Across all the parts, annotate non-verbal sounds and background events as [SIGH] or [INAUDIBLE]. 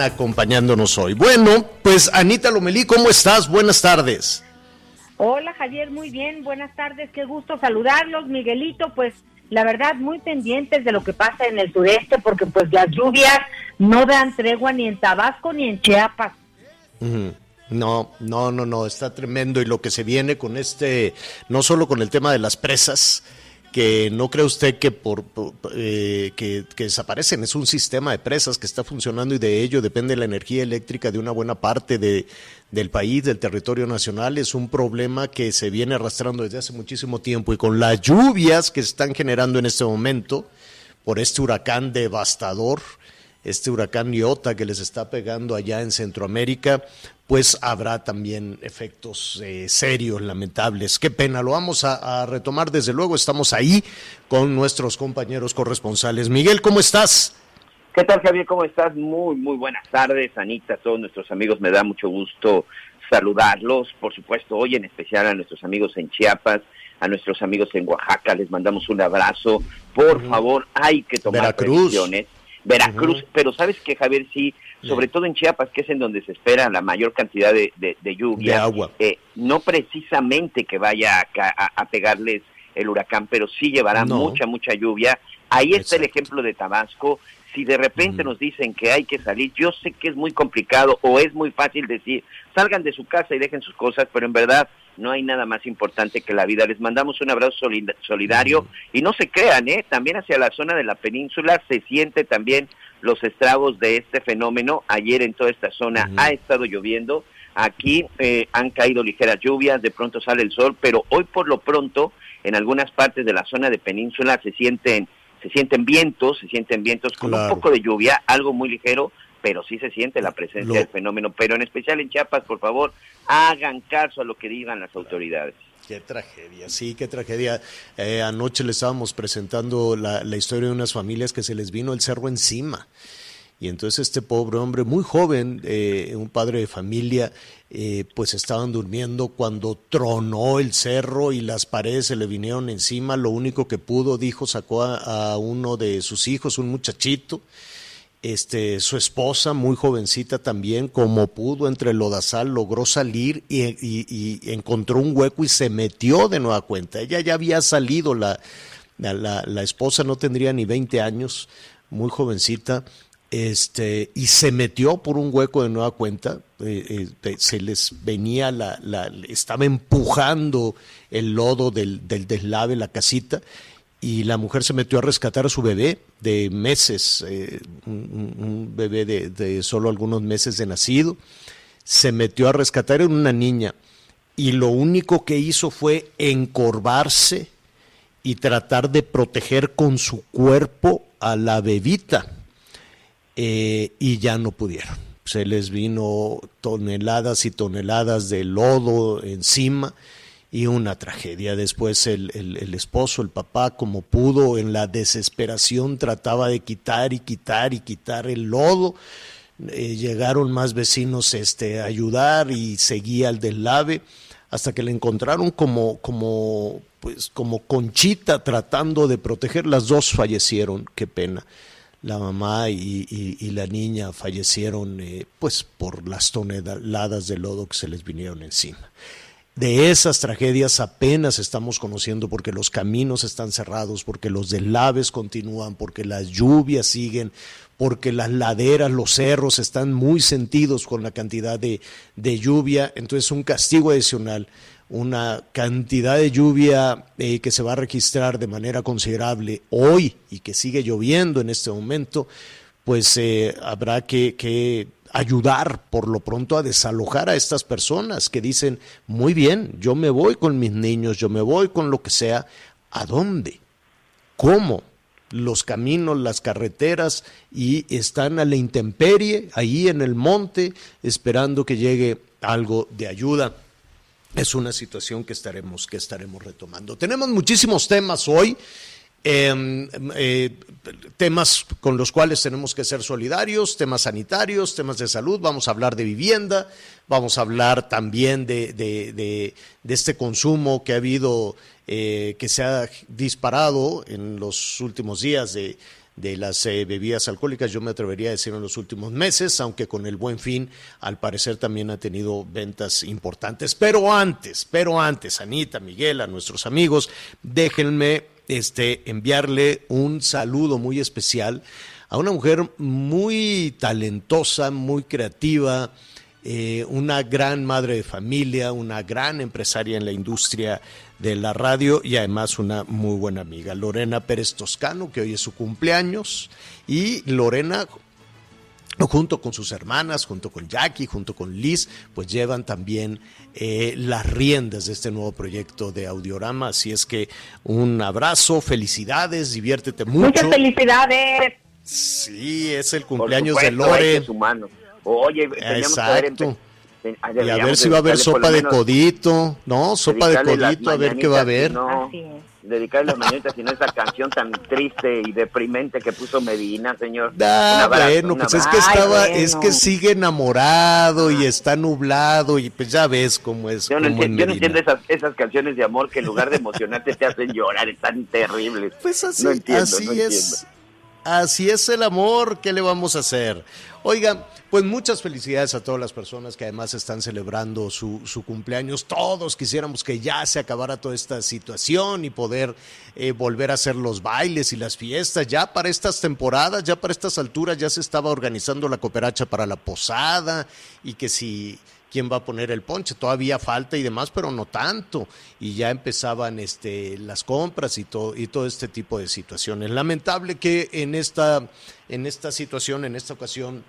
Acompañándonos hoy. Bueno, pues Anita Lomelí, ¿cómo estás? Buenas tardes. Hola Javier, muy bien, buenas tardes, qué gusto saludarlos. Miguelito, pues la verdad muy pendientes de lo que pasa en el sureste porque pues las lluvias no dan tregua ni en Tabasco ni en Chiapas. No, no, no, no, está tremendo y lo que se viene con este, no solo con el tema de las presas, que no cree usted que por, eh, que, desaparecen, es un sistema de presas que está funcionando y de ello depende la energía eléctrica de una buena parte de, del país, del territorio nacional, es un problema que se viene arrastrando desde hace muchísimo tiempo y con las lluvias que están generando en este momento por este huracán devastador, este huracán Iota que les está pegando allá en Centroamérica, pues habrá también efectos eh, serios, lamentables. Qué pena, lo vamos a, retomar desde luego, estamos ahí con nuestros compañeros corresponsales. Miguel, ¿cómo estás? ¿Qué tal Javier? ¿Cómo estás? Muy, muy buenas tardes, Anita, todos nuestros amigos, me da mucho gusto saludarlos, por supuesto, hoy en especial a nuestros amigos en Chiapas, a nuestros amigos en Oaxaca, les mandamos un abrazo. Por favor, hay que tomar Veracruz. Veracruz, pero sabes que Javier sí, sobre todo en Chiapas, que es en donde se espera la mayor cantidad de, lluvia, de agua. Eh, no precisamente que vaya a, pegarles el huracán, pero sí llevará mucha, mucha lluvia. Ahí está el ejemplo de Tabasco. Si de repente nos dicen que hay que salir, yo sé que es muy complicado o es muy fácil decir, salgan de su casa y dejen sus cosas, pero en verdad no hay nada más importante que la vida. Les mandamos un abrazo solidario y no se crean, ¿eh? también hacia la zona de la península se siente también los estragos de este fenómeno. Ayer en toda esta zona ha estado lloviendo. Aquí eh, han caído ligeras lluvias, de pronto sale el sol, pero hoy por lo pronto en algunas partes de la zona de península se sienten se sienten vientos, se sienten vientos con un poco de lluvia, algo muy ligero, pero sí se siente la presencia del fenómeno. Pero en especial en Chiapas, por favor, hagan caso a lo que digan las autoridades. Qué tragedia, sí, qué tragedia. Eh, anoche le estábamos presentando la, historia de unas familias que se les vino el cerro encima. Y entonces este pobre hombre, muy joven, eh, un padre de familia, eh, pues estaban durmiendo cuando tronó el cerro y las paredes se le vinieron encima. Lo único que pudo, dijo, sacó a uno de sus hijos, un muchachito, este, su esposa, muy jovencita también, como pudo entre el lodazal, logró salir y, encontró un hueco y se metió de nueva cuenta. Ella ya había salido, la, la, esposa no tendría ni 20 años, muy jovencita, este, y se metió por un hueco de nueva cuenta. Eh, eh, se les venía la, la, estaba empujando el lodo del, del deslave, la casita, y la mujer se metió a rescatar a su bebé de meses, eh, un, bebé de, solo algunos meses de nacido. Se metió a rescatar a una niña y lo único que hizo fue encorvarse y tratar de proteger con su cuerpo a la bebita. Eh, y ya no pudieron. Se les vino toneladas y toneladas de lodo encima y una tragedia. Después el, el, esposo, el papá, como pudo, en la desesperación trataba de quitar y quitar y quitar el lodo. Eh, llegaron más vecinos este, a ayudar y seguía el deslave hasta que le encontraron como, como, pues, como conchita tratando de proteger. Las dos fallecieron, qué pena. La mamá y, y, la niña fallecieron eh, pues por las toneladas de lodo que se les vinieron encima. De esas tragedias apenas estamos conociendo porque los caminos están cerrados, porque los deslaves continúan, porque las lluvias siguen, porque las laderas, los cerros están muy sentidos con la cantidad de, lluvia. Entonces un castigo adicional, una cantidad de lluvia eh, que se va a registrar de manera considerable hoy y que sigue lloviendo en este momento, pues eh, habrá que, ayudar por lo pronto a desalojar a estas personas que dicen, muy bien, yo me voy con mis niños, yo me voy con lo que sea, ¿a dónde? ¿Cómo? Los caminos, las carreteras y están a la intemperie, ahí en el monte, esperando que llegue algo de ayuda es una situación que estaremos, que estaremos retomando. Tenemos muchísimos temas hoy. Em, eh, temas con los cuales tenemos que ser solidarios, temas sanitarios, temas de salud, vamos a hablar de vivienda, vamos a hablar también de, de, este consumo que ha habido, eh, que se ha disparado en los últimos días de, de las eh, bebidas alcohólicas, yo me atrevería a decir en los últimos meses, aunque con el buen fin, al parecer también ha tenido ventas importantes. Pero antes, pero antes, Anita, Miguel, a nuestros amigos, déjenme este, enviarle un saludo muy especial a una mujer muy talentosa, muy creativa, eh, una gran madre de familia, una gran empresaria en la industria de la radio y además una muy buena amiga, Lorena Pérez Toscano, que hoy es su cumpleaños, y Lorena junto con sus hermanas, junto con Jackie, junto con Liz, pues llevan también eh, las riendas de este nuevo proyecto de Audiorama. Así es que un abrazo, felicidades, diviértete mucho. Muchas felicidades. Sí, es el cumpleaños de Lore. Oye, Exacto. y a ver si va a haber sopa de codito, ¿no? Sopa de codito, a ver qué va a haber. No, dedicarle las mañanitas, sino esa canción tan triste y deprimente que puso Medina, señor. Ah, bueno, pues es que estaba, es que sigue enamorado y está nublado y pues ya ves cómo es. Yo no, entiendo, yo no entiendo esas, esas canciones de amor que en lugar de emocionarte te hacen llorar, están terribles. Pues así, así es. Así es el amor, ¿qué le vamos a hacer? Oigan, pues muchas felicidades a todas las personas que además están celebrando su, cumpleaños. Todos quisiéramos que ya se acabara toda esta situación y poder eh, volver a hacer los bailes y las fiestas. Ya para estas temporadas, ya para estas alturas ya se estaba organizando la cooperacha para la posada y que si quién va a poner el ponche. Todavía falta y demás, pero no tanto. Y ya empezaban este, las compras y todo, y todo este tipo de situaciones. Lamentable que en esta, en esta situación, en esta ocasión,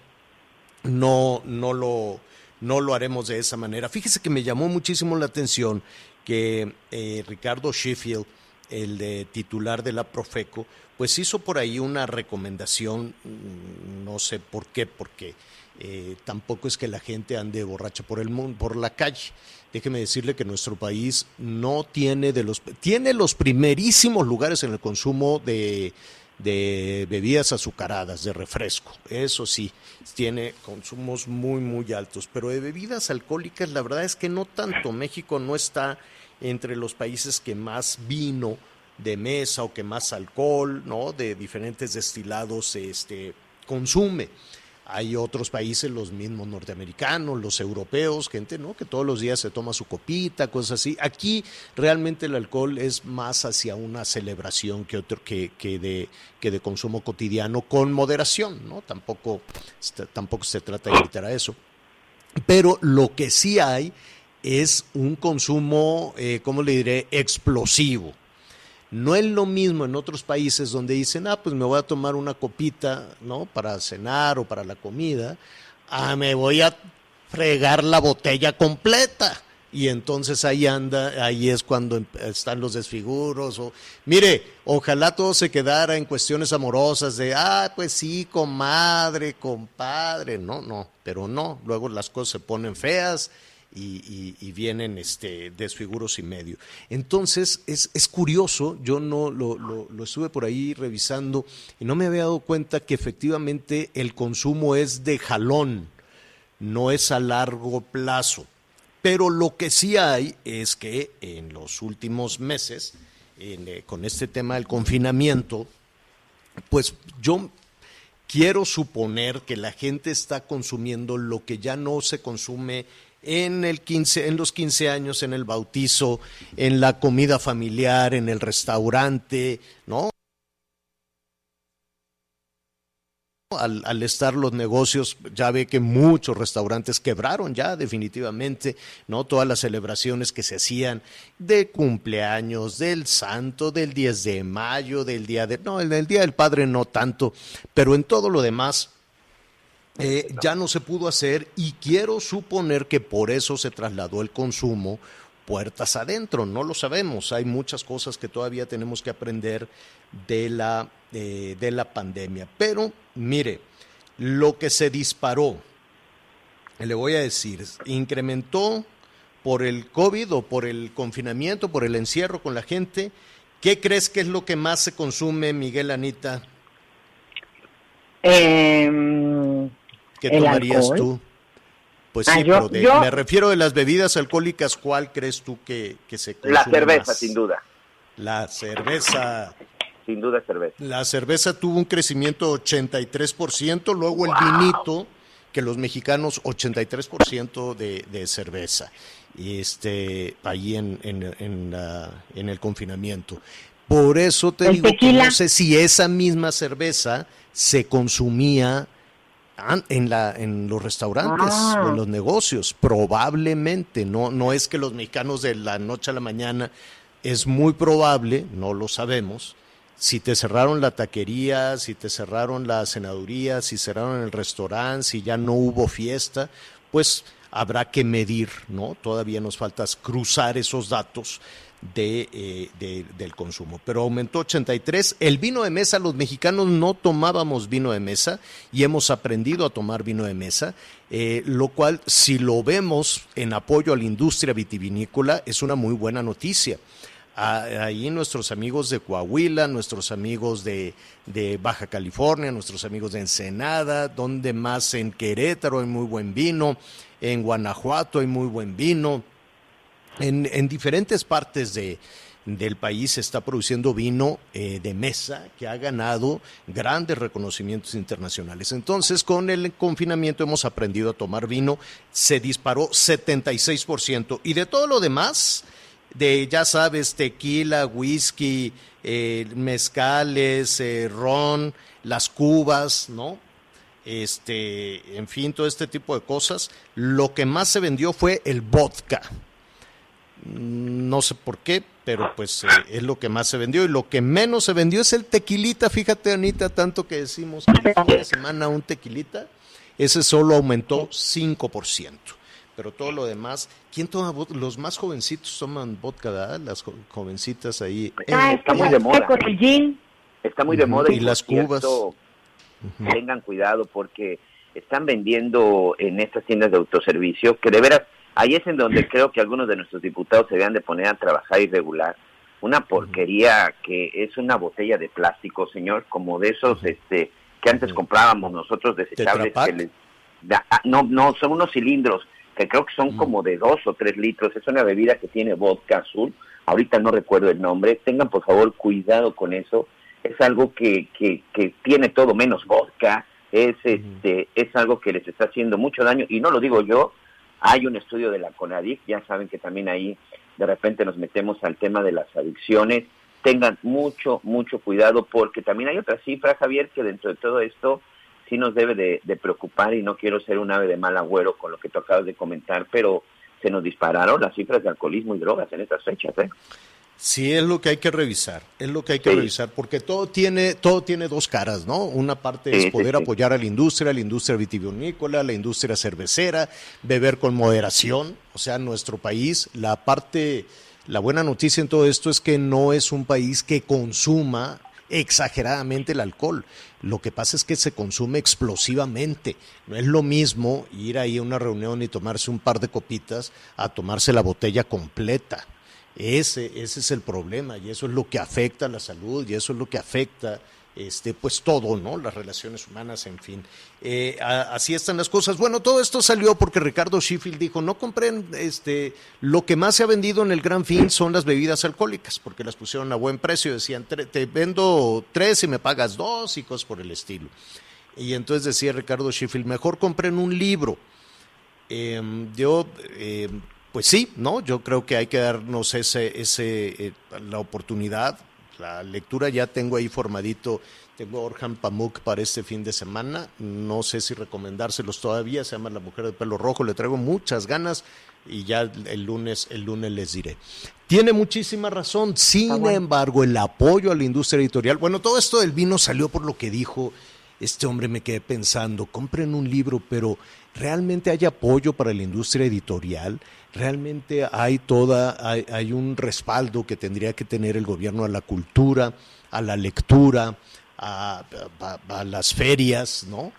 no, no, lo, no lo haremos de esa manera. Fíjese que me llamó muchísimo la atención que eh, Ricardo Sheffield, el de titular de la Profeco, pues hizo por ahí una recomendación, mm, no sé por qué, porque eh, tampoco es que la gente ande borracha por el mundo, por la calle. Déjeme decirle que nuestro país no tiene de los tiene los primerísimos lugares en el consumo de, de bebidas azucaradas, de refresco. Eso sí, tiene consumos muy muy altos, pero de bebidas alcohólicas la verdad es que no tanto. México no está entre los países que más vino de mesa o que más alcohol, ¿no? De diferentes destilados este consume. Hay otros países, los mismos norteamericanos, los europeos, gente ¿no? que todos los días se toma su copita, cosas así. Aquí realmente el alcohol es más hacia una celebración que, otro, que, que, de, que de consumo cotidiano con moderación, ¿no? Tampoco, tampoco se trata de evitar a eso. Pero lo que sí hay es un consumo, eh, ¿cómo le diré?, explosivo. No es lo mismo en otros países donde dicen, ah, pues me voy a tomar una copita, ¿no? Para cenar o para la comida. Ah, me voy a fregar la botella completa. Y entonces ahí anda, ahí es cuando em, están los desfiguros. O, mire, ojalá todo se quedara en cuestiones amorosas de, ah, pues sí, comadre, compadre. No, no, pero no. Luego las cosas se ponen feas y, vienen este, desfiguros y medio. Entonces, es, es curioso, yo no lo, lo, estuve por ahí revisando y no me había dado cuenta que efectivamente el consumo es de jalón, no es a largo plazo. Pero lo que sí hay es que en los últimos meses, eh, con este tema del confinamiento, pues yo quiero suponer que la gente está consumiendo lo que ya no se consume en, el 15, en los 15 años, en el bautizo, en la comida familiar, en el restaurante, ¿no? al, al, estar los negocios, ya ve que muchos restaurantes quebraron ya definitivamente, ¿no? Todas las celebraciones que se hacían de cumpleaños, del santo, del 10 de mayo, del día de... No, en el Día del Padre no tanto, pero en todo lo demás eh, ya no se pudo hacer y quiero suponer que por eso se trasladó el consumo puertas adentro, no lo sabemos, hay muchas cosas que todavía tenemos que aprender de la, eh, de la pandemia, pero mire, lo que se disparó, le voy a decir, incrementó por el COVID o por el confinamiento, por el encierro con la gente, ¿qué crees que es lo que más se consume, Miguel Anita? Eh, ¿Qué tomarías tú? Pues ah, sí, pero me refiero de las bebidas alcohólicas, ¿cuál crees tú que, que se consume La cerveza, sin duda. La cerveza. Sin duda cerveza. La cerveza tuvo un crecimiento 83%, luego el vinito, que los mexicanos 83% de, de cerveza, este, ahí en, en, en, en el confinamiento. Por eso te digo que no sé si esa misma cerveza se consumía en, la, en los restaurantes o en ah. los negocios, probablemente, no, no es que los mexicanos de la noche a la mañana, es muy probable, no lo sabemos, si te cerraron la taquería, si te cerraron la cenaduría, si cerraron el restaurante, si ya no hubo fiesta, pues habrá que medir, ¿no? Todavía nos falta cruzar esos datos eh, de, del consumo. Pero aumentó 83. El vino de mesa, los mexicanos no tomábamos vino de mesa y hemos aprendido a tomar vino de mesa, eh, lo cual si lo vemos en apoyo a la industria vitivinícola es una muy buena noticia. Ahí nuestros amigos de Coahuila, nuestros amigos de, de, Baja California, nuestros amigos de Ensenada, donde más en Querétaro hay muy buen vino, en Guanajuato hay muy buen vino, en, diferentes partes de, del país se está produciendo vino eh, de mesa que ha ganado grandes reconocimientos internacionales. Entonces, con el confinamiento hemos aprendido a tomar vino, se disparó 76%. Y de todo lo demás, de, ya sabes, tequila, whisky, eh, mezcales, eh, ron, las cubas, ¿no? Este, en fin, todo este tipo de cosas. Lo que más se vendió fue el vodka no sé por qué, pero pues eh, es lo que más se vendió y lo que menos se vendió es el tequilita, fíjate Anita, tanto que decimos que la semana un tequilita, ese solo aumentó 5%, pero todo lo demás, ¿quién toma Los más jovencitos toman vodka, ¿verdad? Las jovencitas ahí. Ah, está muy de moda. Está muy de moda y, las cubas. Tengan cuidado porque están vendiendo en estas tiendas de autoservicio que de veras Ahí es en donde creo que algunos de nuestros diputados se deben de poner a trabajar irregular. Una porquería que es una botella de plástico, señor, como de esos este que antes comprábamos nosotros desechables. Que ah, no, no, son unos cilindros que creo que son como de dos o tres litros. Es una bebida que tiene vodka azul. Ahorita no recuerdo el nombre. Tengan por favor cuidado con eso. Es algo que, que, que tiene todo menos vodka. Es, este, es algo que les está haciendo mucho daño. Y no lo digo yo, hay un estudio de la CONADIC, ya saben que también ahí de repente nos metemos al tema de las adicciones. Tengan mucho, mucho cuidado porque también hay otra cifra, Javier, que dentro de todo esto sí nos debe de, preocupar y no quiero ser un ave de mal agüero con lo que tú acabas de comentar, pero se nos dispararon las cifras de alcoholismo y drogas en estas fechas. ¿eh? Sí, es lo que hay que revisar, es lo que hay que revisar, porque todo tiene, todo tiene dos caras, ¿no? Una parte es poder apoyar a la industria, la industria vitivinícola, la industria cervecera, beber con moderación, o sea, nuestro país, la parte, la buena noticia en todo esto es que no es un país que consuma exageradamente el alcohol. Lo que pasa es que se consume explosivamente. No es lo mismo ir ahí a una reunión y tomarse un par de copitas a tomarse la botella completa. Ese, ese es el problema y eso es lo que afecta a la salud y eso es lo que afecta este, pues todo, ¿no? Las relaciones humanas, en fin. Eh, así están las cosas. Bueno, todo esto salió porque Ricardo Sheffield dijo, no compren, este, lo que más se ha vendido en el Gran Fin son las bebidas alcohólicas, porque las pusieron a buen precio, decían, te vendo tres y me pagas dos y cosas por el estilo. Y entonces decía Ricardo Sheffield, mejor compren un libro. Em, yo... Em, pues sí, ¿no? Yo creo que hay que darnos ese, ese, eh, la oportunidad. la lectura ya tengo ahí formadito, tengo Orhan Pamuk para este fin de semana, no sé si recomendárselos todavía, se llama La Mujer de Pelo Rojo, le traigo muchas ganas y ya el lunes, el lunes les diré. Tiene muchísima razón, sin embargo, el apoyo a la industria editorial, bueno, todo esto del vino salió por lo que dijo este hombre, me quedé pensando, compren un libro, pero ¿realmente hay apoyo para la industria editorial? ¿Realmente hay toda, hay, hay un respaldo que tendría que tener el gobierno a la cultura, a la lectura, a, a las ferias, ¿no?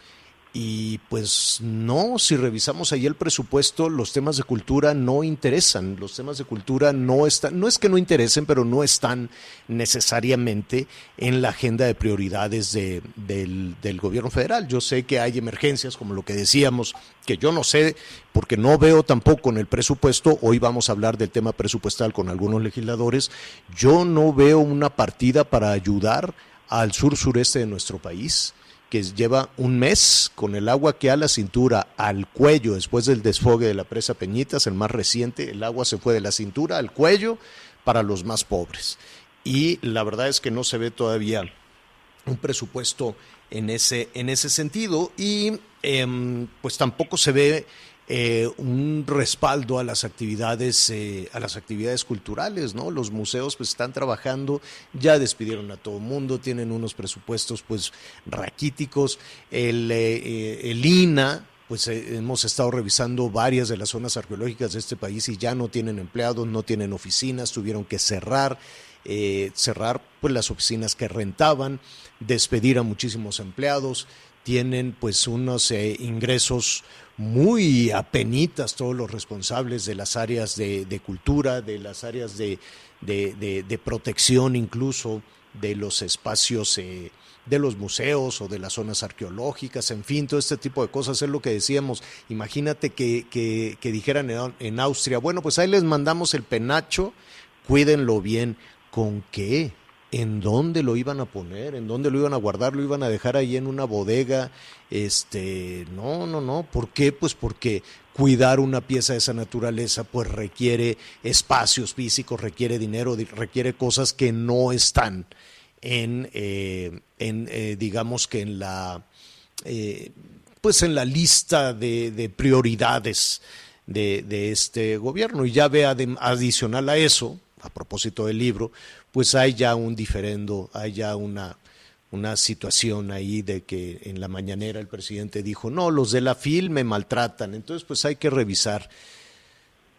Y pues no, si revisamos ahí el presupuesto, los temas de cultura no interesan, los temas de cultura no están, no es que no interesen, pero no están necesariamente en la agenda de prioridades de, del, gobierno federal. Yo sé que hay emergencias, como lo que decíamos, que yo no sé, porque no veo tampoco en el presupuesto, hoy vamos a hablar del tema presupuestal con algunos legisladores, yo no veo una partida para ayudar al sur sureste de nuestro país que lleva un mes con el agua que a la cintura, al cuello, después del desfogue de la presa Peñitas, el más reciente, el agua se fue de la cintura al cuello para los más pobres. Y la verdad es que no se ve todavía un presupuesto en ese, en ese sentido y em, pues tampoco se ve eh, un respaldo a las actividades eh, a las actividades culturales no los museos pues están trabajando ya despidieron a todo mundo tienen unos presupuestos pues raquíticos. El, eh, INA pues hemos estado revisando varias de las zonas arqueológicas de este país y ya no tienen empleados, no tienen oficinas, tuvieron que cerrar, cerrar pues las oficinas que rentaban, despedir a muchísimos empleados, tienen pues unos ingresos muy apenitas todos los responsables de las áreas de, cultura, de las áreas de, protección incluso, de los espacios eh, de los museos o de las zonas arqueológicas, en fin, todo este tipo de cosas es lo que decíamos. Imagínate que, que dijeran en Austria, bueno, pues ahí les mandamos el penacho, cuídenlo bien. ¿Con qué? En dónde lo iban a poner, en dónde lo iban a guardar, lo iban a dejar ahí en una bodega, este, no, no, no, ¿por qué? Pues porque cuidar una pieza de esa naturaleza pues requiere espacios físicos, requiere dinero, requiere cosas que no están en, eh, eh, digamos que en la, eh, pues en la lista de, prioridades de, de, este gobierno. Y ya ve adicional a eso, a propósito del libro, pues hay ya un diferendo, hay ya una, una situación ahí de que en la mañanera el presidente dijo, no, los de la FIL me maltratan, entonces pues hay que revisar.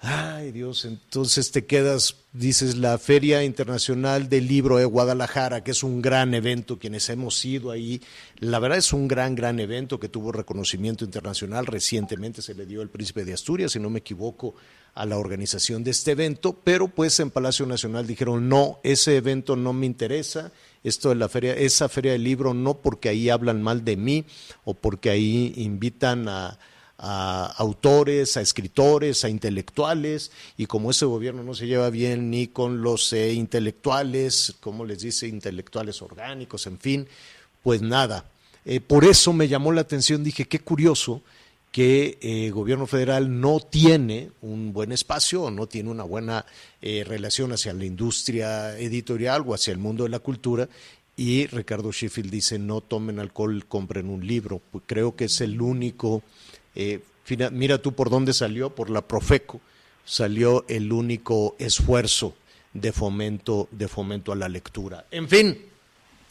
Ay Dios, entonces te quedas, dices, la Feria Internacional del Libro de Guadalajara, que es un gran evento, quienes hemos ido ahí, la verdad es un gran, gran evento que tuvo reconocimiento internacional, recientemente se le dio el Príncipe de Asturias, si no me equivoco, a la organización de este evento, pero pues en Palacio Nacional dijeron, no, ese evento no me interesa, esto de la feria, esa feria del libro no porque ahí hablan mal de mí o porque ahí invitan a, autores, a escritores, a intelectuales, y como ese gobierno no se lleva bien ni con los eh, intelectuales, como les dice, intelectuales orgánicos, en fin, pues nada. Eh, por eso me llamó la atención, dije, qué curioso que el eh, gobierno federal no tiene un buen espacio no tiene una buena eh, relación hacia la industria editorial o hacia el mundo de la cultura. Y Ricardo Sheffield dice, no tomen alcohol, compren un libro. Pues creo que es el único, eh, mira tú por dónde salió, por la Profeco, salió el único esfuerzo de fomento, de fomento a la lectura. En fin,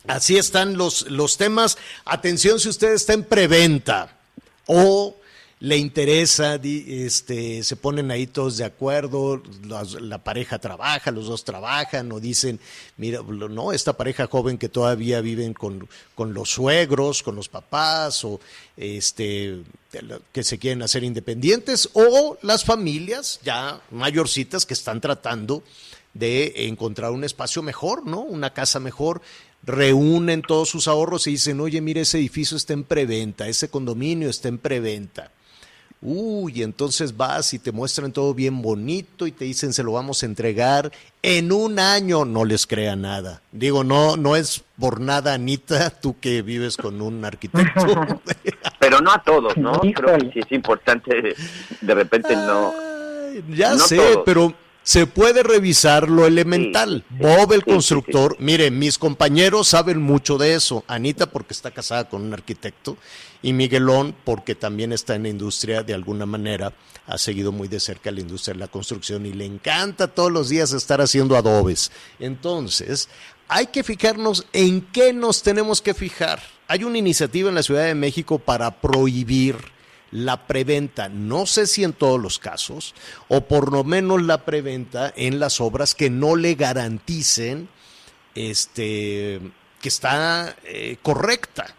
así están los, los temas. Atención si usted está en preventa o le interesa, este, se ponen ahí todos de acuerdo, la, pareja trabaja, los dos trabajan, o dicen, mira, no, esta pareja joven que todavía viven con, con los suegros, con los papás, o este, que se quieren hacer independientes, o las familias ya mayorcitas que están tratando de encontrar un espacio mejor, ¿no? Una casa mejor, reúnen todos sus ahorros y dicen, oye, mire, ese edificio está en preventa, ese condominio está en preventa Uy, entonces vas y te muestran todo bien bonito y te dicen se lo vamos a entregar en un año. No les crea nada. Digo, no, no es por nada, Anita, [LAUGHS] tú que vives con un arquitecto. [LAUGHS] Pero no a todos, ¿no? Creo que sí es importante, de repente no. ya sé, pero se puede revisar lo elemental. Bob, el constructor, mire, mis compañeros saben mucho de eso. Anita, porque está casada con un arquitecto, y Miguelón, porque también está en la industria de alguna manera, ha seguido muy de cerca la industria de la construcción y le encanta todos los días estar haciendo adobes. Entonces, hay que fijarnos en qué nos tenemos que fijar. Hay una iniciativa en la Ciudad de México para prohibir la preventa, no sé si en todos los casos, o por lo menos la preventa en las obras que no le garanticen este, que está eh, correcta,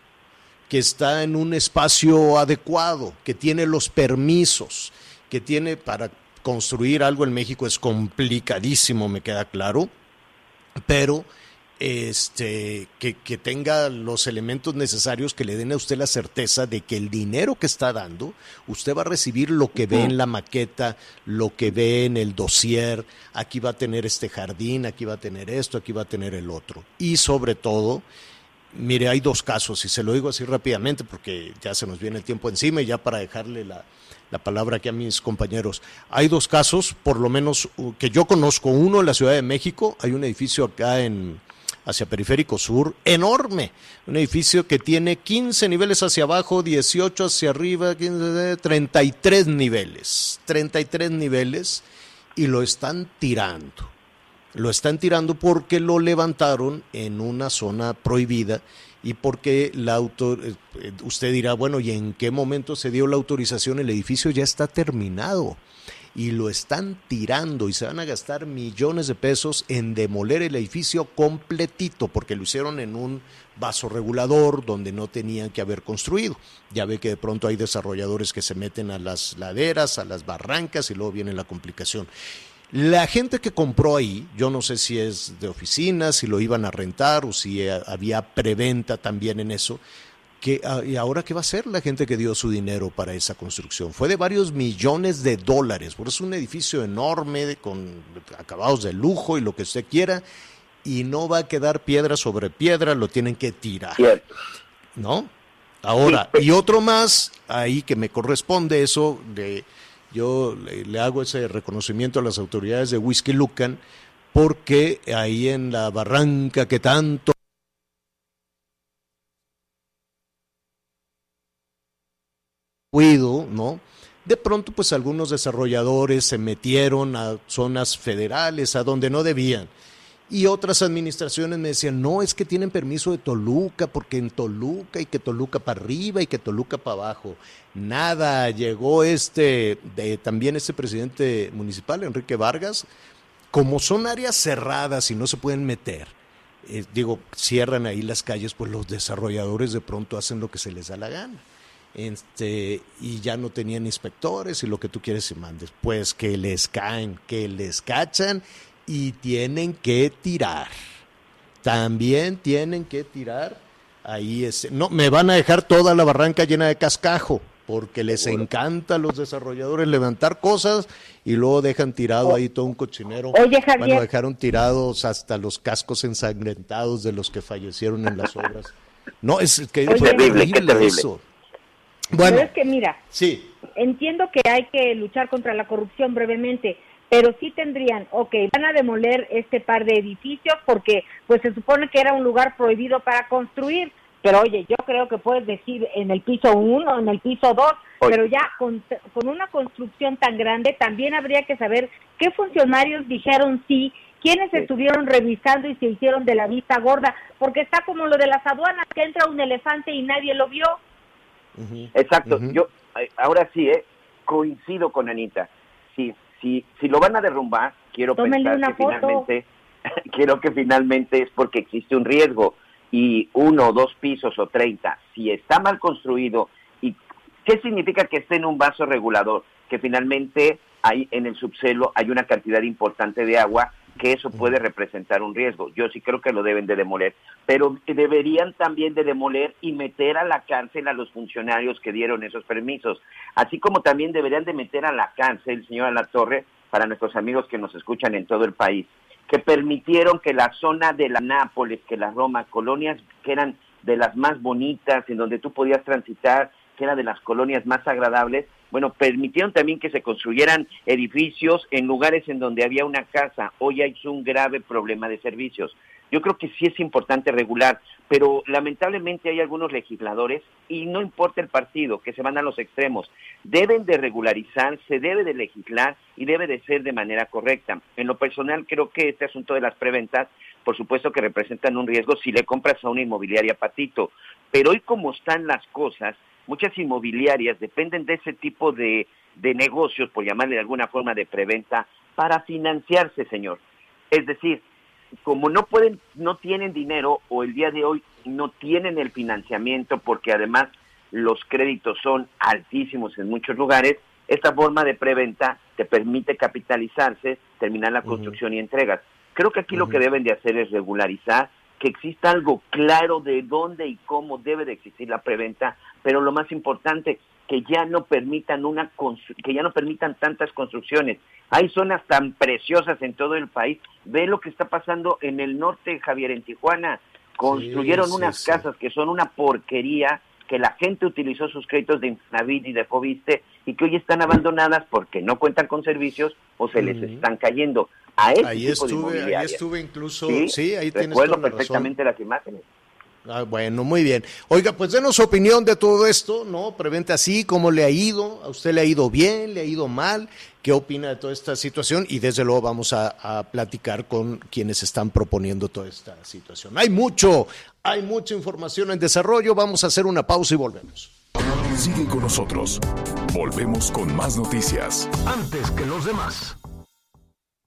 que está en un espacio adecuado, que tiene los permisos, que tiene para construir algo en México es complicadísimo, me queda claro, pero este, que, que, tenga los elementos necesarios que le den a usted la certeza de que el dinero que está dando, usted va a recibir lo que ve en la maqueta, lo que ve en el dossier, aquí va a tener este jardín, aquí va a tener esto, aquí va a tener el otro. Y sobre todo, mire, hay dos casos, y se lo digo así rápidamente porque ya se nos viene el tiempo encima y ya para dejarle la, la palabra aquí a mis compañeros. Hay dos casos, por lo menos que yo conozco, uno en la Ciudad de México, hay un edificio acá en hacia Periférico Sur, enorme, un edificio que tiene 15 niveles hacia abajo, 18 hacia arriba, 33 niveles, 33 niveles, y lo están tirando. Lo están tirando porque lo levantaron en una zona prohibida y porque la autor, eh, usted dirá, bueno, ¿y en qué momento se dio la autorización? El edificio ya está terminado y lo están tirando y se van a gastar millones de pesos en demoler el edificio completito porque lo hicieron en un vaso regulador donde no tenían que haber construido. Ya ve que de pronto hay desarrolladores que se meten a las laderas, a las barrancas y luego viene la complicación. La gente que compró ahí, yo no sé si es de oficinas, si lo iban a rentar o si había preventa también en eso, Ah, ¿Y ahora qué va a hacer la gente que dio su dinero para esa construcción? Fue de varios millones de dólares, por eso es un edificio enorme con acabados de lujo y lo que usted quiera, y no va a quedar piedra sobre piedra, lo tienen que tirar. ¿No? Ahora, y otro más, ahí que me corresponde eso, de, yo le, le hago ese reconocimiento a las autoridades de Whisky Lucan, porque ahí en la barranca que tanto ¿no? De pronto, pues algunos desarrolladores se metieron a zonas federales, a donde no debían. Y otras administraciones me decían, no, es que tienen permiso de Toluca, porque en Toluca y que Toluca para arriba y que Toluca para abajo. Nada, llegó este, de, también este presidente municipal, Enrique Vargas, como son áreas cerradas y no se pueden meter, eh, digo, cierran ahí las calles, pues los desarrolladores de pronto hacen lo que se les da la gana este, y ya no tenían inspectores y lo que tú quieres y mandes. Pues que les caen, que les cachan y tienen que tirar. También tienen que tirar. Ahí es, no, me van a dejar toda la barranca llena de cascajo, porque les encanta a los desarrolladores levantar cosas y luego dejan tirado ahí todo un cochinero. Oye, Javier. Bueno, dejaron tirados hasta los cascos ensangrentados de los que fallecieron en las obras. No, es que es terrible, eso. Bueno, pero es que mira, sí. entiendo que hay que luchar contra la corrupción brevemente, pero sí tendrían, ok, van a demoler este par de edificios porque pues se supone que era un lugar prohibido para construir, pero oye, yo creo que puedes decir en el piso 1, en el piso 2, pero ya con, con una construcción tan grande también habría que saber qué funcionarios dijeron sí, quiénes estuvieron revisando y se hicieron de la vista gorda, porque está como lo de las aduanas, que entra un elefante y nadie lo vio. Exacto. Yo ahora sí, eh, coincido con Anita. Si si si lo van a derrumbar, quiero pensar que finalmente [LAUGHS] quiero que finalmente es porque existe un riesgo y uno, dos pisos o treinta, si está mal construido y qué significa que esté en un vaso regulador, que finalmente hay en el subsuelo hay una cantidad importante de agua que eso puede representar un riesgo. Yo sí creo que lo deben de demoler, pero deberían también de demoler y meter a la cárcel a los funcionarios que dieron esos permisos, así como también deberían de meter a la cárcel, señora La Torre, para nuestros amigos que nos escuchan en todo el país, que permitieron que la zona de la Nápoles, que la Roma, colonias que eran de las más bonitas, en donde tú podías transitar, era de las colonias más agradables, bueno, permitieron también que se construyeran edificios en lugares en donde había una casa. Hoy hay un grave problema de servicios. Yo creo que sí es importante regular, pero lamentablemente hay algunos legisladores, y no importa el partido, que se van a los extremos, deben de regularizar, se debe de legislar y debe de ser de manera correcta. En lo personal creo que este asunto de las preventas, por supuesto que representan un riesgo si le compras a una inmobiliaria patito, pero hoy como están las cosas, muchas inmobiliarias dependen de ese tipo de, de negocios, por llamarle de alguna forma de preventa, para financiarse, señor. Es decir, como no pueden, no tienen dinero o el día de hoy no tienen el financiamiento porque además los créditos son altísimos en muchos lugares, esta forma de preventa te permite capitalizarse, terminar la construcción y entregas. Creo que aquí lo que deben de hacer es regularizar, que exista algo claro de dónde y cómo debe de existir la preventa, pero lo más importante, que ya no permitan una que ya no permitan tantas construcciones. Hay zonas tan preciosas en todo el país. Ve lo que está pasando en el norte, Javier, en Tijuana. Construyeron unas casas que son una porquería, que la gente utilizó sus créditos de Infonavit y de Fobiste y que hoy están abandonadas porque no cuentan con servicios o se les están cayendo. A ese ahí tipo estuve, de ahí estuve incluso, sí, ahí tienes Recuerdo perfectamente las imágenes. Ah, bueno, muy bien. Oiga, pues denos su opinión de todo esto, ¿no? Prevente así, ¿cómo le ha ido? ¿A usted le ha ido bien? ¿Le ha ido mal? ¿Qué opina de toda esta situación? Y desde luego vamos a, platicar con quienes están proponiendo toda esta situación. Hay mucho, hay mucha información en desarrollo. Vamos a hacer una pausa y volvemos. Sigue con nosotros. Volvemos con más noticias. Antes que los demás.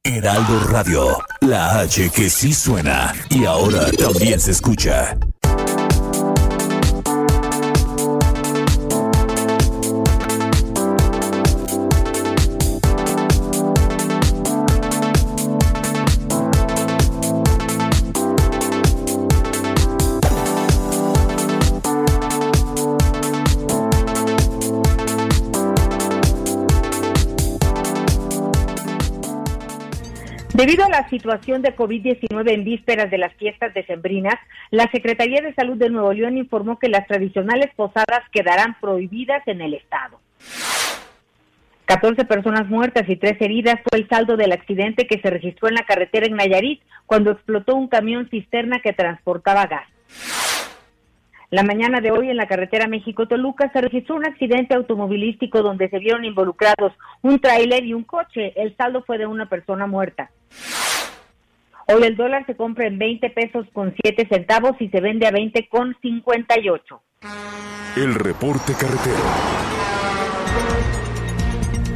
Heraldo Radio, la H que sí suena y ahora también se escucha. Debido a la situación de COVID-19 en vísperas de las fiestas decembrinas, la Secretaría de Salud de Nuevo León informó que las tradicionales posadas quedarán prohibidas en el estado. 14 personas muertas y 3 heridas fue el saldo del accidente que se registró en la carretera en Nayarit cuando explotó un camión cisterna que transportaba gas. La mañana de hoy en la carretera México-Toluca se registró un accidente automovilístico donde se vieron involucrados un tráiler y un coche. El saldo fue de una persona muerta. Hoy el dólar se compra en 20 pesos con 7 centavos y se vende a 20 con 58. El reporte carretero.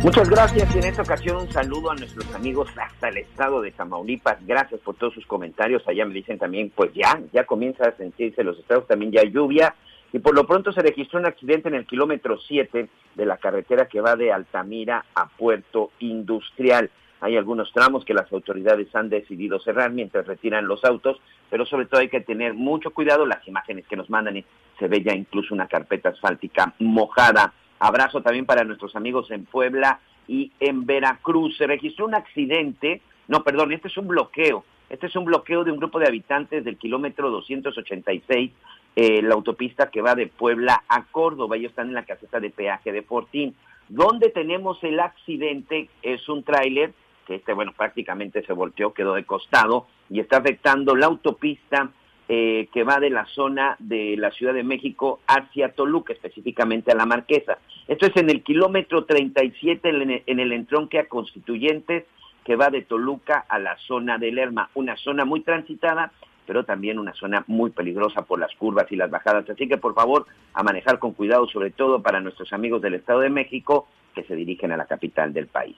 Muchas gracias y en esta ocasión un saludo a nuestros amigos hasta el estado de Tamaulipas. Gracias por todos sus comentarios. Allá me dicen también, pues ya, ya comienza a sentirse los estados, también ya lluvia. Y por lo pronto se registró un accidente en el kilómetro 7 de la carretera que va de Altamira a Puerto Industrial. Hay algunos tramos que las autoridades han decidido cerrar mientras retiran los autos, pero sobre todo hay que tener mucho cuidado. Las imágenes que nos mandan se ve ya incluso una carpeta asfáltica mojada Abrazo también para nuestros amigos en Puebla y en Veracruz. Se registró un accidente, no, perdón, este es un bloqueo. Este es un bloqueo de un grupo de habitantes del kilómetro 286, eh, la autopista que va de Puebla a Córdoba. Ellos están en la caseta de peaje de Fortín. Donde tenemos el accidente es un tráiler que este, bueno, prácticamente se volteó, quedó de costado y está afectando la autopista eh, que va de la zona de la Ciudad de México hacia Toluca, específicamente a la Marquesa. Esto es en el kilómetro 37 en el, en el entronque a Constituyentes, que va de Toluca a la zona de Lerma, una zona muy transitada, pero también una zona muy peligrosa por las curvas y las bajadas. Así que por favor, a manejar con cuidado, sobre todo para nuestros amigos del Estado de México que se dirigen a la capital del país.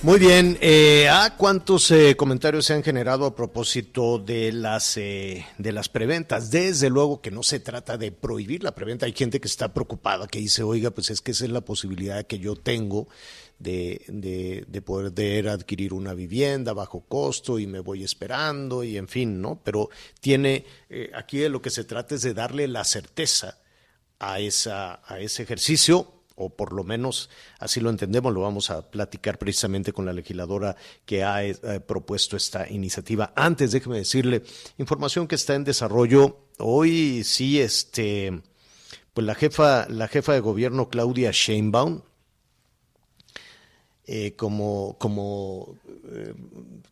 Muy bien, eh, ¿a cuántos eh, comentarios se han generado a propósito de las eh, de las preventas? Desde luego que no se trata de prohibir la preventa. Hay gente que está preocupada, que dice, oiga, pues es que esa es la posibilidad que yo tengo de, de, de poder adquirir una vivienda bajo costo y me voy esperando y en fin, ¿no? Pero tiene, eh, aquí de lo que se trata es de darle la certeza a, esa, a ese ejercicio o por lo menos así lo entendemos, lo vamos a platicar precisamente con la legisladora que ha eh, propuesto esta iniciativa. Antes, déjeme decirle, información que está en desarrollo. Hoy sí, este, pues la jefa, la jefa de gobierno Claudia Sheinbaum, eh, como, como eh,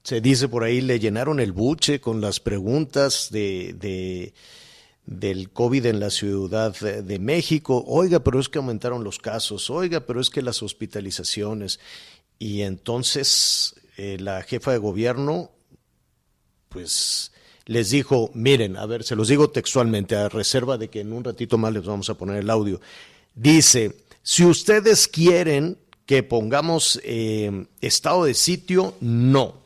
se dice por ahí, le llenaron el buche con las preguntas de del COVID en la Ciudad de México. Oiga, pero es que aumentaron los casos. Oiga, pero es que las hospitalizaciones. Y entonces eh, la jefa de gobierno, pues les dijo, miren, a ver, se los digo textualmente, a reserva de que en un ratito más les vamos a poner el audio. Dice, si ustedes quieren que pongamos eh, estado de sitio, no.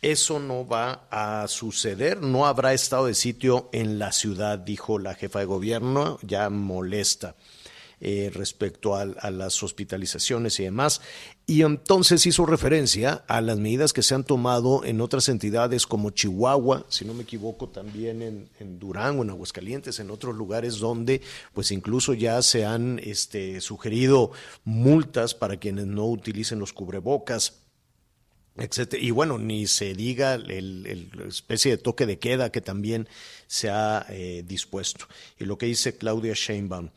Eso no va a suceder, no habrá estado de sitio en la ciudad, dijo la jefa de gobierno, ya molesta eh, respecto a, las hospitalizaciones y demás. Y entonces hizo referencia a las medidas que se han tomado en otras entidades como Chihuahua, si no me equivoco, también en, Durango, en Aguascalientes, en otros lugares donde pues incluso ya se han este, sugerido multas para quienes no utilicen los cubrebocas y bueno, ni se diga el, especie de toque de queda que también se ha eh, dispuesto. Y lo que dice Claudia Sheinbaum,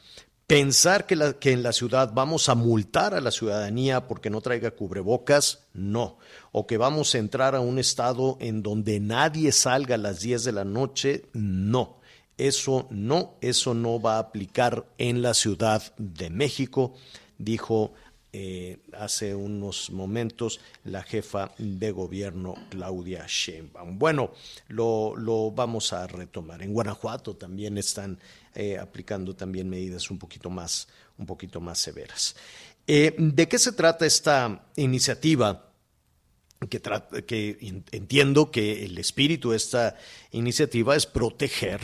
pensar que, la, que en la ciudad vamos a multar a la ciudadanía porque no traiga cubrebocas, no. O que vamos a entrar a un estado en donde nadie salga a las 10 de la noche, no. Eso no, eso no va a aplicar en la Ciudad de México, dijo eh, hace unos momentos la jefa de gobierno Claudia Sheinbaum. Bueno, lo, vamos a retomar. En Guanajuato también están eh, aplicando también medidas un poquito más, un poquito más severas. Eh, ¿De qué se trata esta iniciativa? Que, que entiendo que el espíritu de esta iniciativa es proteger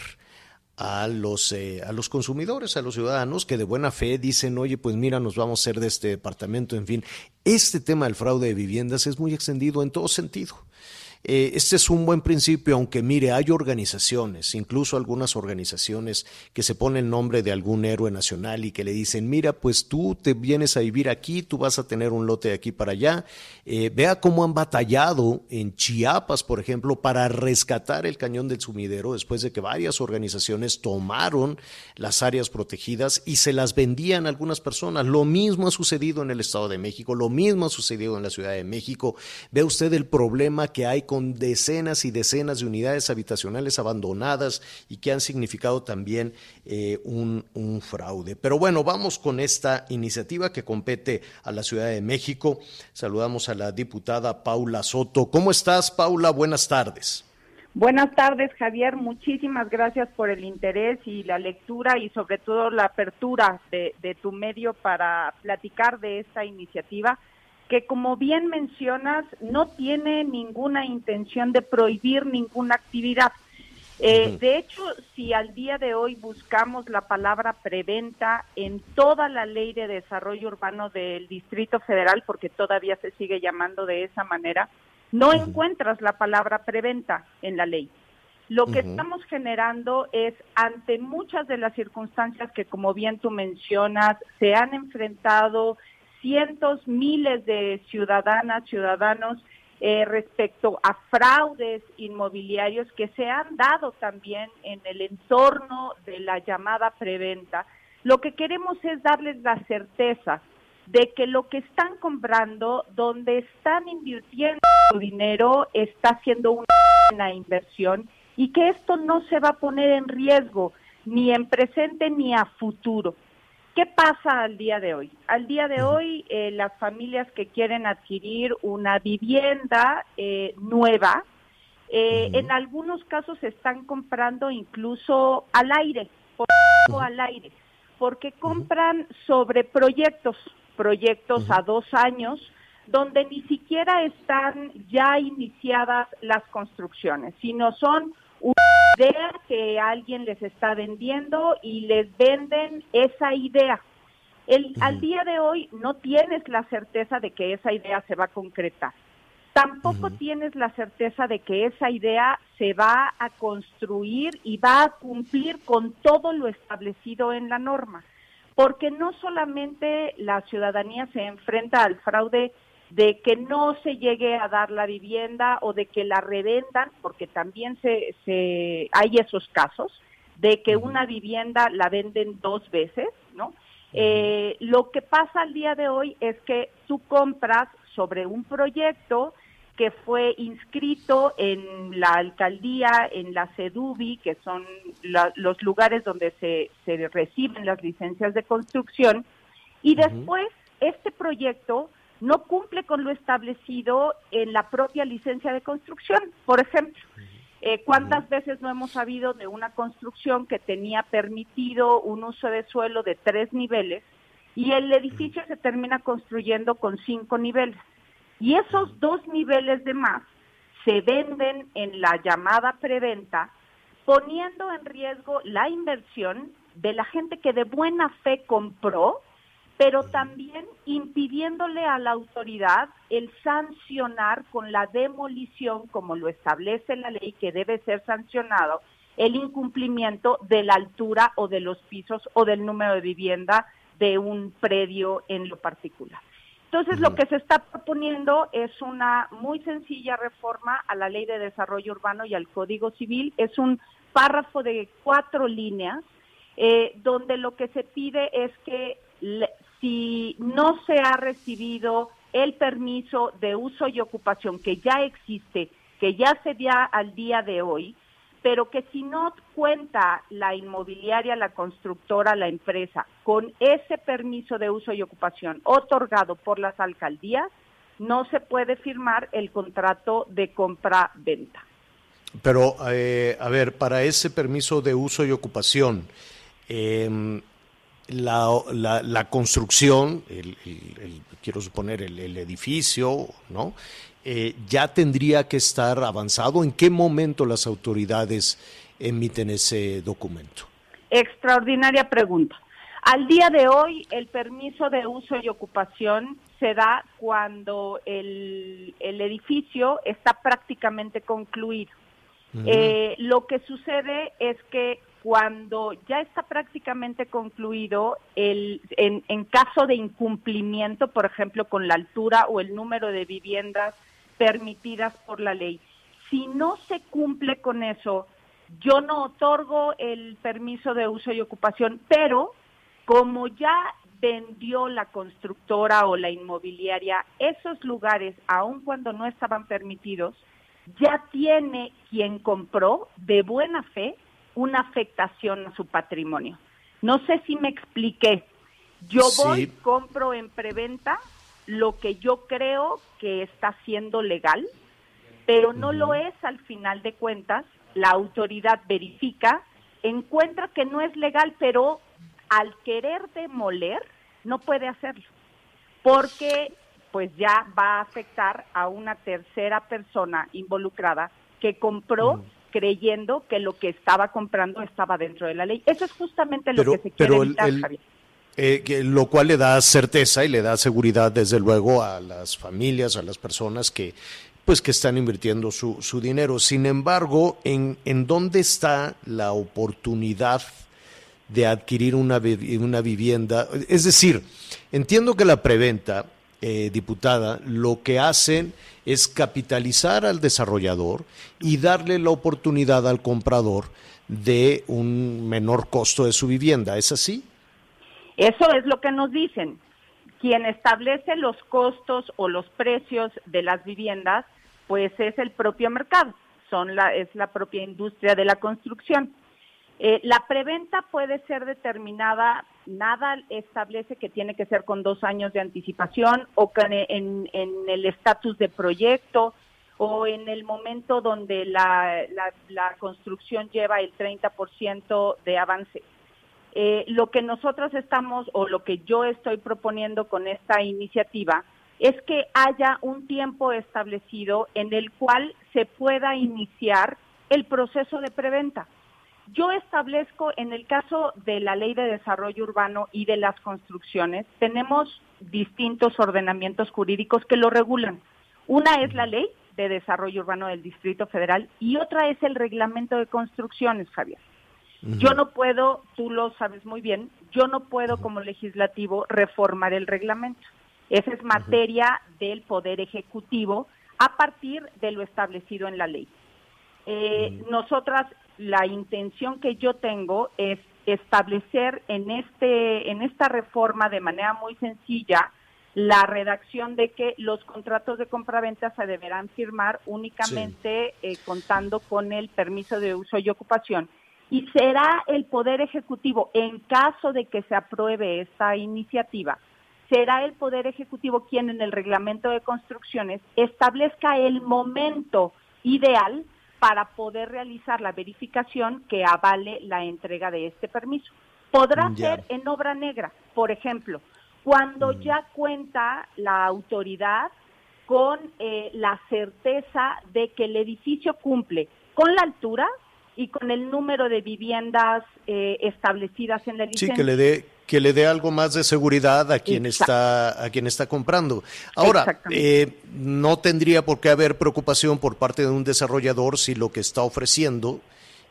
a los, eh, a los consumidores, a los ciudadanos que de buena fe dicen, oye, pues mira, nos vamos a hacer de este departamento, en fin. Este tema del fraude de viviendas es muy extendido en todo sentido. Eh, este es un buen principio, aunque mire, hay organizaciones, incluso algunas organizaciones que se ponen el nombre de algún héroe nacional y que le dicen, mira, pues tú te vienes a vivir aquí, tú vas a tener un lote de aquí para allá. Eh, vea cómo han batallado en Chiapas, por ejemplo, para rescatar el cañón del sumidero después de que varias organizaciones tomaron las áreas protegidas y se las vendían a algunas personas. Lo mismo ha sucedido en el Estado de México, lo mismo ha sucedido en la Ciudad de México. Ve usted el problema que hay con decenas y decenas de unidades habitacionales abandonadas y que han significado también eh, un, fraude. Pero bueno, vamos con esta iniciativa que compete a la Ciudad de México. Saludamos a la diputada Paula Soto. ¿Cómo estás, Paula? Buenas tardes. Buenas tardes, Javier. Muchísimas gracias por el interés y la lectura y sobre todo la apertura de tu medio para platicar de esta iniciativa que como bien mencionas no tiene ninguna intención de prohibir ninguna actividad. Eh, de hecho, si al día de hoy buscamos la palabra preventa en toda la ley de desarrollo urbano del Distrito Federal, porque todavía se sigue llamando de esa manera, no encuentras la palabra preventa en la ley. Lo que estamos generando es, ante muchas de las circunstancias que, como bien tú mencionas, se han enfrentado cientos, miles de ciudadanas, ciudadanos eh, respecto a fraudes inmobiliarios que se han dado también en el entorno de la llamada preventa. Lo que queremos es darles la certeza de que lo que están comprando, donde están invirtiendo su dinero, está siendo una buena inversión y que esto no se va a poner en riesgo ni en presente ni a futuro. ¿Qué pasa al día de hoy? Al día de hoy, eh, las familias que quieren adquirir una vivienda eh, nueva, eh, en algunos casos están comprando incluso al aire, por al aire, porque compran sobre proyectos, proyectos a dos años, donde ni siquiera están ya iniciadas las construcciones, sino son una idea que alguien les está vendiendo y les venden esa idea. El, Al día de hoy no tienes la certeza de que esa idea se va a concretar. Tampoco tienes la certeza de que esa idea se va a construir y va a cumplir con todo lo establecido en la norma. porque no solamente la ciudadanía se enfrenta al fraude de que no se llegue a dar la vivienda o de que la revendan, porque también se, se hay esos casos de que una vivienda la venden dos veces, ¿no? Eh, lo que pasa al día de hoy es que tú compras sobre un proyecto que fue inscrito en la alcaldía, en la CEDUBI, que son los lugares donde se, se reciben las licencias de construcción, y después este proyecto no cumple con lo establecido en la propia licencia de construcción. Por ejemplo, eh, ¿cuántas veces no hemos sabido de una construcción que tenía permitido un uso de suelo de tres niveles y el edificio se termina construyendo con cinco niveles? Y esos dos niveles de más se venden en la llamada preventa, poniendo en riesgo la inversión de la gente que de buena fe compró pero también impidiéndole a la autoridad el sancionar con la demolición, como lo establece la ley, que debe ser sancionado, el incumplimiento de la altura o de los pisos o del número de vivienda de un predio en lo particular. Entonces, lo que se está proponiendo es una muy sencilla reforma a la Ley de Desarrollo Urbano y al Código Civil. Es un párrafo de cuatro líneas eh, donde lo que se pide es que si no se ha recibido el permiso de uso y ocupación que ya existe, que ya se da al día de hoy, pero que si no cuenta la inmobiliaria, la constructora, la empresa con ese permiso de uso y ocupación otorgado por las alcaldías, no se puede firmar el contrato de compra-venta. Pero, eh, a ver, para ese permiso de uso y ocupación, eh, la, la, construcción, el, quiero suponer el, edificio, ¿no? Eh, ya tendría que estar avanzado. ¿En qué momento las autoridades emiten ese documento? Extraordinaria pregunta. Al día de hoy, el permiso de uso y ocupación se da cuando el, el edificio está prácticamente concluido. Eh, lo que sucede es que cuando ya está prácticamente concluido, el, en, en caso de incumplimiento, por ejemplo, con la altura o el número de viviendas permitidas por la ley, si no se cumple con eso, yo no otorgo el permiso de uso y ocupación, pero como ya vendió la constructora o la inmobiliaria esos lugares, aun cuando no estaban permitidos, ya tiene quien compró de buena fe una afectación a su patrimonio. No sé si me expliqué. Yo voy, compro en preventa lo que yo creo que está siendo legal, pero no lo es al final de cuentas. La autoridad verifica, encuentra que no es legal, pero al querer demoler no puede hacerlo, porque pues ya va a afectar a una tercera persona involucrada que compró creyendo que lo que estaba comprando estaba dentro de la ley. Eso es justamente lo que se quiere evitar, eh, lo cual le da certeza y le da seguridad, desde luego, a las familias, a las personas que pues que están invirtiendo su, su dinero. Sin embargo, ¿en, ¿en dónde está la oportunidad de adquirir una, una vivienda? Es decir, entiendo que la preventa, eh, diputada, lo que hacen es capitalizar al desarrollador y darle la oportunidad al comprador de un menor costo de su vivienda. ¿Es así? Eso es lo que nos dicen. Quien establece los costos o los precios de las viviendas, pues es el propio mercado, son la, es la propia industria de la construcción. Eh, la preventa puede ser determinada, nada establece que tiene que ser con dos años de anticipación o en, el estatus de proyecto o en el momento donde la, construcción lleva el 30% de avance. Eh, lo que nosotros estamos o lo que yo estoy proponiendo con esta iniciativa es que haya un tiempo establecido en el cual se pueda iniciar el proceso de preventa yo establezco, en el caso de la Ley de Desarrollo Urbano y de las construcciones, tenemos distintos ordenamientos jurídicos que lo regulan. Una es la Ley de Desarrollo Urbano del Distrito Federal y otra es el Reglamento de Construcciones, Javier. Yo no puedo, tú lo sabes muy bien, yo no puedo como legislativo reformar el reglamento. Esa es materia del Poder Ejecutivo a partir de lo establecido en la ley. Eh, nosotras, la intención que yo tengo es establecer en, este, en esta reforma de manera muy sencilla la redacción de que los contratos de compraventa se deberán firmar únicamente eh, contando con el permiso de uso y ocupación. Y será el Poder Ejecutivo, en caso de que se apruebe esta iniciativa, será el Poder Ejecutivo quien en el reglamento de construcciones establezca el momento ideal para poder realizar la verificación que avale la entrega de este permiso. Podrá ser en obra negra, por ejemplo, cuando mm. ya cuenta la autoridad con eh, la certeza de que el edificio cumple con la altura y con el número de viviendas eh, establecidas en la licencia. Sí, que le dé que le dé algo más de seguridad a quien está a quien está comprando. Ahora, eh, no tendría por qué haber preocupación por parte de un desarrollador si lo que está ofreciendo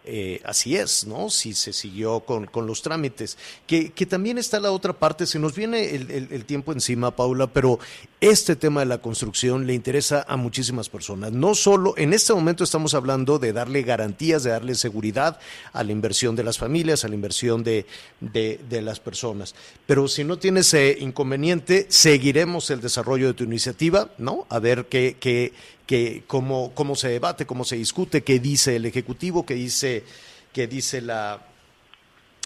eh, así es, ¿no? Si se siguió con, los trámites. Que, que, también está la otra parte, se nos viene el, tiempo encima, Paula, pero este tema de la construcción le interesa a muchísimas personas. No solo, en este momento estamos hablando de darle garantías, de darle seguridad a la inversión de las familias, a la inversión de, de, las personas. Pero si no tienes inconveniente, seguiremos el desarrollo de tu iniciativa, ¿no? A ver qué, qué, que cómo, cómo se debate, cómo se discute, qué dice el Ejecutivo, qué dice, qué dice la,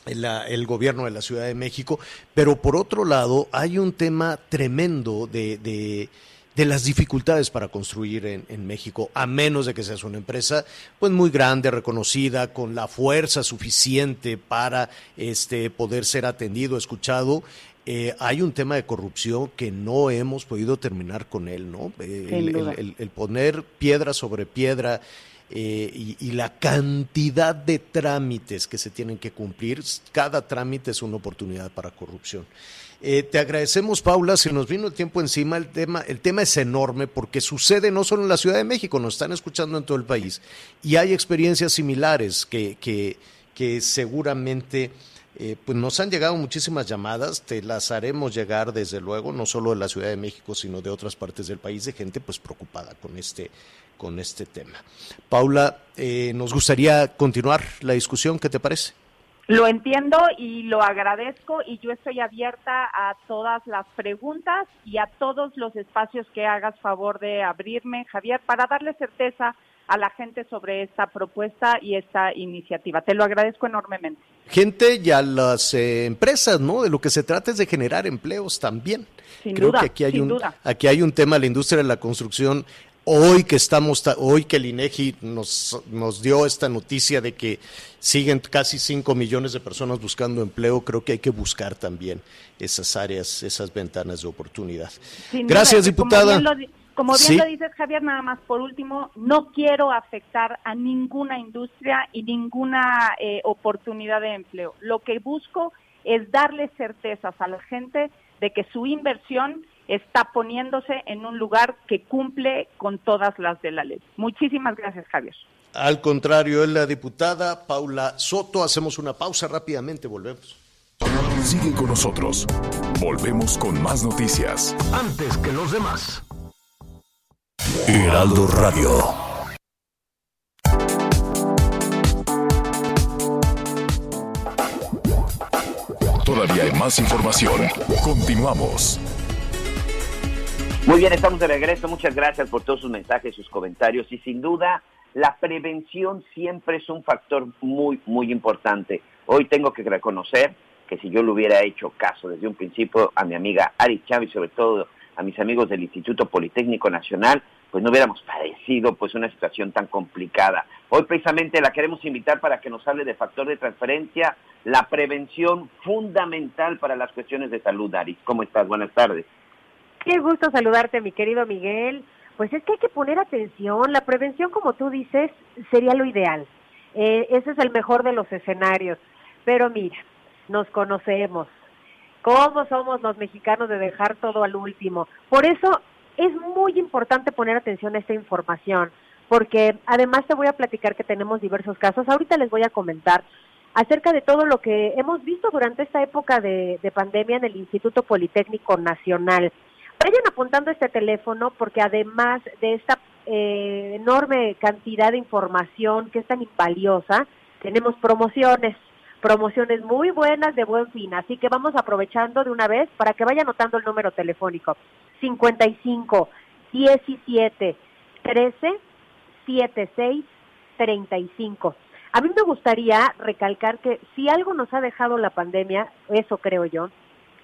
el gobierno de la Ciudad de México. Pero por otro lado, hay un tema tremendo de, de, las dificultades para construir en, en, México, a menos de que seas una empresa pues muy grande, reconocida, con la fuerza suficiente para este, poder ser atendido, escuchado. Eh, hay un tema de corrupción que no hemos podido terminar con él, ¿no? Eh, el, poner piedra sobre piedra eh, y, la cantidad de trámites que se tienen que cumplir, cada trámite es una oportunidad para corrupción. te agradecemos, Paula, si nos vino el tiempo encima, el tema, el tema es enorme porque sucede no solo en la Ciudad de México, nos están escuchando en todo el país y hay experiencias similares que, que, que seguramente eh, pues nos han llegado muchísimas llamadas, te las haremos llegar desde luego, no solo de la Ciudad de México, sino de otras partes del país, de gente pues preocupada con este, con este tema. Paula, eh, nos gustaría continuar la discusión, ¿qué te parece? Lo entiendo y lo agradezco y yo estoy abierta a todas las preguntas y a todos los espacios que hagas favor de abrirme, Javier, para darle certeza a la gente sobre esta propuesta y esta iniciativa. Te lo agradezco enormemente. Gente y a las eh, empresas, ¿no? De lo que se trata es de generar empleos también. Sin Creo duda, que aquí hay un aquí hay un tema de la industria de la construcción hoy que estamos hoy que el INEGI nos nos dio esta noticia de que siguen casi 5 millones de personas buscando empleo, creo que hay que buscar también esas áreas, esas ventanas de oportunidad. Gracias, diputada. Como bien lo dices, Javier, nada más por último, no quiero afectar a ninguna industria y ninguna eh, oportunidad de empleo. Lo que busco es darle certezas a la gente de que su inversión está poniéndose en un lugar que cumple con todas las de la ley. Muchísimas gracias, Javier. Al contrario, es la diputada Paula Soto. Hacemos una pausa rápidamente, volvemos. Sigue con nosotros. Volvemos con más noticias. Antes que los demás. Heraldo Radio. Todavía hay más información. Continuamos. Muy bien, estamos de regreso. Muchas gracias por todos sus mensajes, sus comentarios y sin duda la prevención siempre es un factor muy, muy importante. Hoy tengo que reconocer que si yo le hubiera hecho caso desde un principio a mi amiga Ari Chávez, sobre todo a mis amigos del Instituto Politécnico Nacional, pues no hubiéramos padecido pues una situación tan complicada. Hoy precisamente la queremos invitar para que nos hable de factor de transferencia, la prevención fundamental para las cuestiones de salud. Ari, ¿cómo estás? Buenas tardes. Qué gusto saludarte, mi querido Miguel. Pues es que hay que poner atención. La prevención, como tú dices, sería lo ideal. Eh, ese es el mejor de los escenarios. Pero mira, nos conocemos. ¿Cómo somos los mexicanos de dejar todo al último? Por eso es muy importante poner atención a esta información, porque además te voy a platicar que tenemos diversos casos. Ahorita les voy a comentar acerca de todo lo que hemos visto durante esta época de, pandemia en el Instituto Politécnico Nacional. Vayan apuntando este teléfono porque además de esta eh, enorme cantidad de información que es tan valiosa, tenemos promociones, promociones muy buenas de buen fin, así que vamos aprovechando de una vez para que vaya anotando el número telefónico 55 17 13 76 35. A mí me gustaría recalcar que si algo nos ha dejado la pandemia, eso creo yo,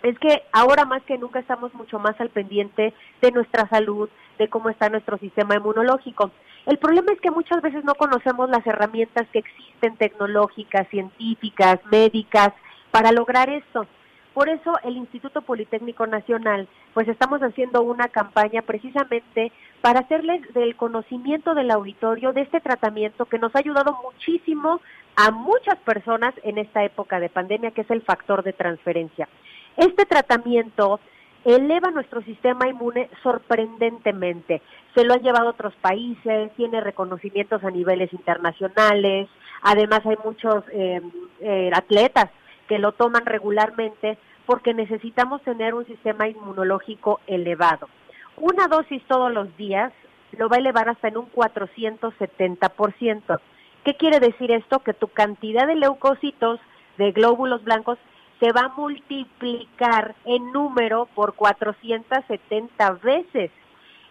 es que ahora más que nunca estamos mucho más al pendiente de nuestra salud, de cómo está nuestro sistema inmunológico. El problema es que muchas veces no conocemos las herramientas que existen tecnológicas, científicas, médicas, para lograr esto. Por eso el Instituto Politécnico Nacional, pues estamos haciendo una campaña precisamente para hacerles del conocimiento del auditorio de este tratamiento que nos ha ayudado muchísimo a muchas personas en esta época de pandemia, que es el factor de transferencia. Este tratamiento eleva nuestro sistema inmune sorprendentemente. Se lo han llevado a otros países, tiene reconocimientos a niveles internacionales, además hay muchos eh, eh, atletas que lo toman regularmente porque necesitamos tener un sistema inmunológico elevado. Una dosis todos los días lo va a elevar hasta en un 470%. ¿Qué quiere decir esto? Que tu cantidad de leucocitos, de glóbulos blancos, se va a multiplicar en número por 470 veces.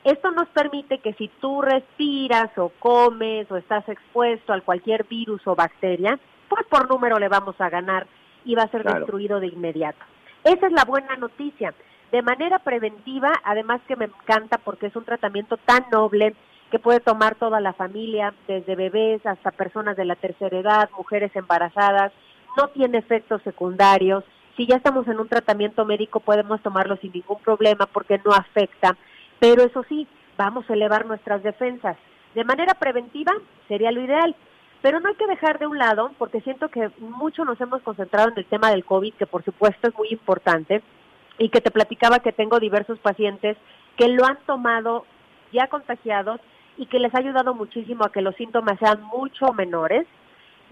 Esto nos permite que si tú respiras o comes o estás expuesto a cualquier virus o bacteria, pues por número le vamos a ganar y va a ser destruido de inmediato. Esa es la buena noticia. De manera preventiva, además que me encanta porque es un tratamiento tan noble que puede tomar toda la familia, desde bebés hasta personas de la tercera edad, mujeres embarazadas, no tiene efectos secundarios. Si ya estamos en un tratamiento médico podemos tomarlo sin ningún problema porque no afecta, pero eso sí, vamos a elevar nuestras defensas. De manera preventiva sería lo ideal. Pero no hay que dejar de un lado, porque siento que mucho nos hemos concentrado en el tema del COVID, que por supuesto es muy importante, y que te platicaba que tengo diversos pacientes que lo han tomado ya contagiados y que les ha ayudado muchísimo a que los síntomas sean mucho menores.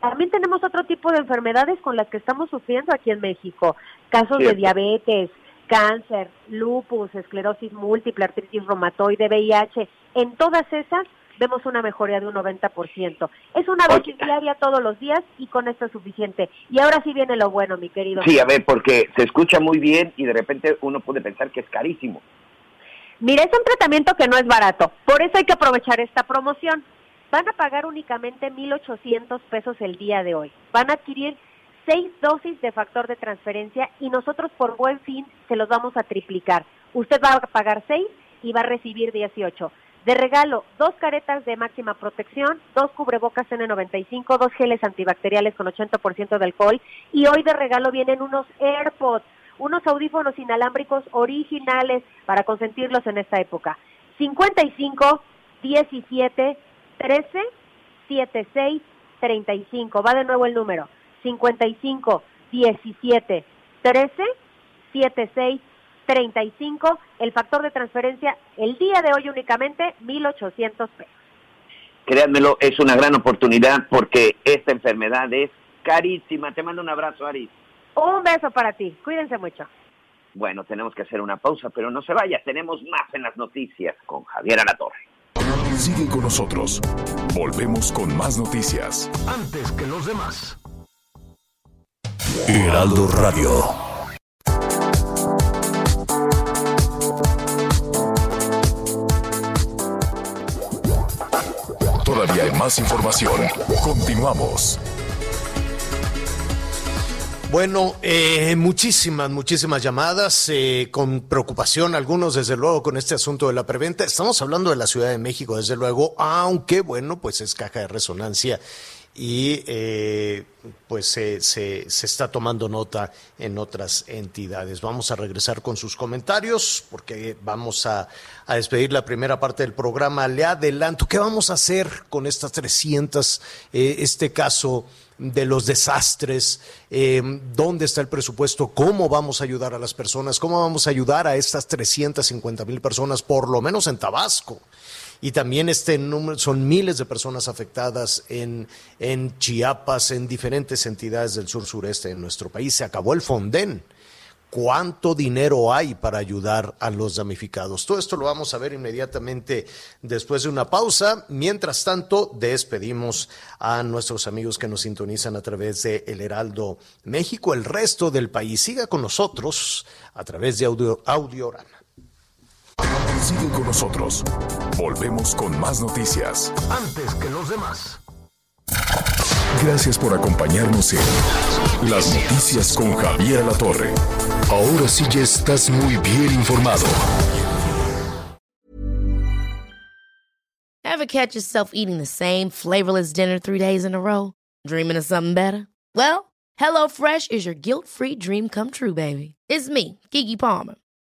También tenemos otro tipo de enfermedades con las que estamos sufriendo aquí en México, casos de diabetes, cáncer, lupus, esclerosis múltiple, artritis reumatoide, VIH. En todas esas vemos una mejoría de un 90%. Es una dosis diaria todos los días y con esto es suficiente. Y ahora sí viene lo bueno, mi querido. Sí, a ver, porque se escucha muy bien y de repente uno puede pensar que es carísimo. Mira, es un tratamiento que no es barato, por eso hay que aprovechar esta promoción. Van a pagar únicamente 1.800 pesos el día de hoy. Van a adquirir seis dosis de factor de transferencia y nosotros por buen fin se los vamos a triplicar. Usted va a pagar seis y va a recibir 18. De regalo, dos caretas de máxima protección, dos cubrebocas N95, dos geles antibacteriales con 80% de alcohol y hoy de regalo vienen unos AirPods, unos audífonos inalámbricos originales para consentirlos en esta época. 55 17 13 76 35. Va de nuevo el número. 55 17 13 76 35, el factor de transferencia el día de hoy únicamente 1.800 pesos. Créanmelo, es una gran oportunidad porque esta enfermedad es carísima. Te mando un abrazo, Aris. Un beso para ti. Cuídense mucho. Bueno, tenemos que hacer una pausa, pero no se vaya. Tenemos más en las noticias con Javier Alatorre. Sigue con nosotros. Volvemos con más noticias. Antes que los demás. Heraldo Radio. Todavía hay más información. Continuamos. Bueno, eh, muchísimas, muchísimas llamadas, eh, con preocupación algunos, desde luego, con este asunto de la preventa. Estamos hablando de la Ciudad de México, desde luego, aunque, bueno, pues es caja de resonancia y eh, pues se, se, está tomando nota en otras entidades. Vamos a regresar con sus comentarios porque vamos a, despedir la primera parte del programa. Le adelanto, ¿qué vamos a hacer con estas 300, eh, este caso de los desastres? Eh, ¿Dónde está el presupuesto? ¿Cómo vamos a ayudar a las personas? ¿Cómo vamos a ayudar a estas 350 mil personas, por lo menos en Tabasco? Y también este número, son miles de personas afectadas en, en Chiapas, en diferentes entidades del sur sureste de nuestro país. Se acabó el Fonden cuánto dinero hay para ayudar a los damnificados. Todo esto lo vamos a ver inmediatamente después de una pausa. Mientras tanto, despedimos a nuestros amigos que nos sintonizan a través de El Heraldo México, el resto del país. Siga con nosotros a través de Audio. Sigue con nosotros. Volvemos con más noticias. Antes que los demás. Gracias por acompañarnos en Las Noticias con Javier La Torre. Ahora sí ya estás muy bien informado. Ever catch yourself eating the same flavorless dinner three days in a row? Dreaming of something better? Well, HelloFresh is your guilt-free dream come true, baby. It's me, Kiki Palmer.